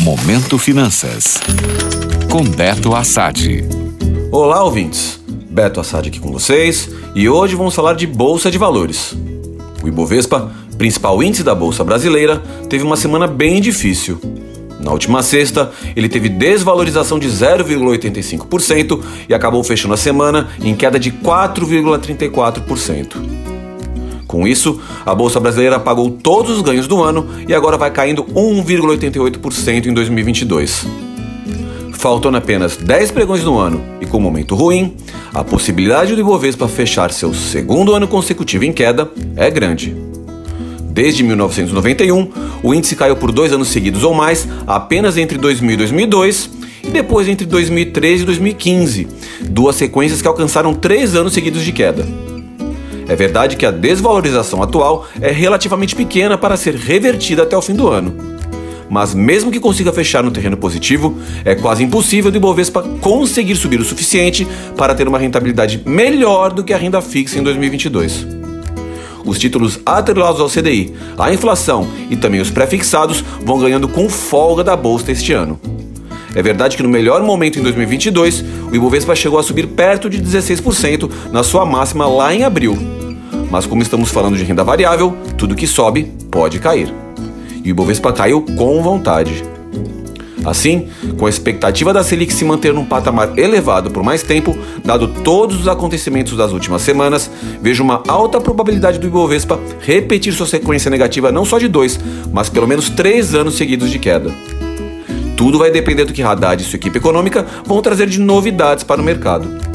Momento Finanças. Com Beto Assad. Olá, ouvintes. Beto Assad aqui com vocês e hoje vamos falar de Bolsa de Valores. O Ibovespa, principal índice da Bolsa Brasileira, teve uma semana bem difícil. Na última sexta, ele teve desvalorização de 0,85% e acabou fechando a semana em queda de 4,34%. Com isso, a Bolsa Brasileira pagou todos os ganhos do ano e agora vai caindo 1,88% em 2022. Faltando apenas 10 pregões no ano e com um momento ruim, a possibilidade do Ibovespa fechar seu segundo ano consecutivo em queda é grande. Desde 1991, o índice caiu por dois anos seguidos ou mais, apenas entre 2000 e 2002, e depois entre 2013 e 2015, duas sequências que alcançaram três anos seguidos de queda. É verdade que a desvalorização atual é relativamente pequena para ser revertida até o fim do ano. Mas mesmo que consiga fechar no terreno positivo, é quase impossível do Ibovespa conseguir subir o suficiente para ter uma rentabilidade melhor do que a renda fixa em 2022. Os títulos atrelados ao CDI, a inflação e também os pré-fixados vão ganhando com folga da bolsa este ano. É verdade que no melhor momento em 2022, o Ibovespa chegou a subir perto de 16% na sua máxima lá em abril, mas como estamos falando de renda variável, tudo que sobe pode cair. E o Ibovespa caiu com vontade. Assim, com a expectativa da Selic se manter num patamar elevado por mais tempo, dado todos os acontecimentos das últimas semanas, vejo uma alta probabilidade do Ibovespa repetir sua sequência negativa não só de dois, mas pelo menos três anos seguidos de queda. Tudo vai depender do que Haddad e sua equipe econômica vão trazer de novidades para o mercado.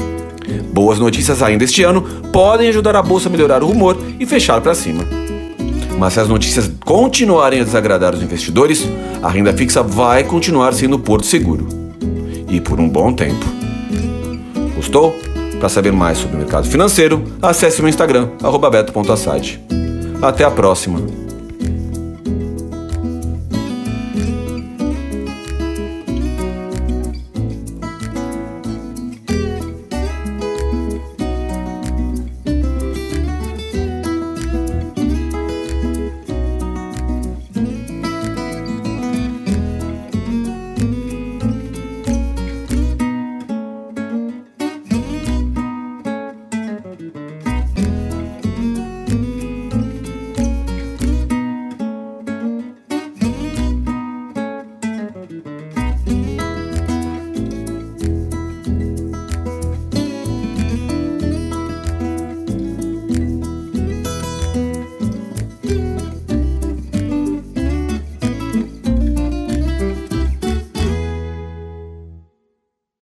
Boas notícias ainda este ano podem ajudar a bolsa a melhorar o rumor e fechar para cima. Mas se as notícias continuarem a desagradar os investidores, a renda fixa vai continuar sendo porto seguro. E por um bom tempo. Gostou? Para saber mais sobre o mercado financeiro, acesse o meu Instagram, beto.assad. Até a próxima!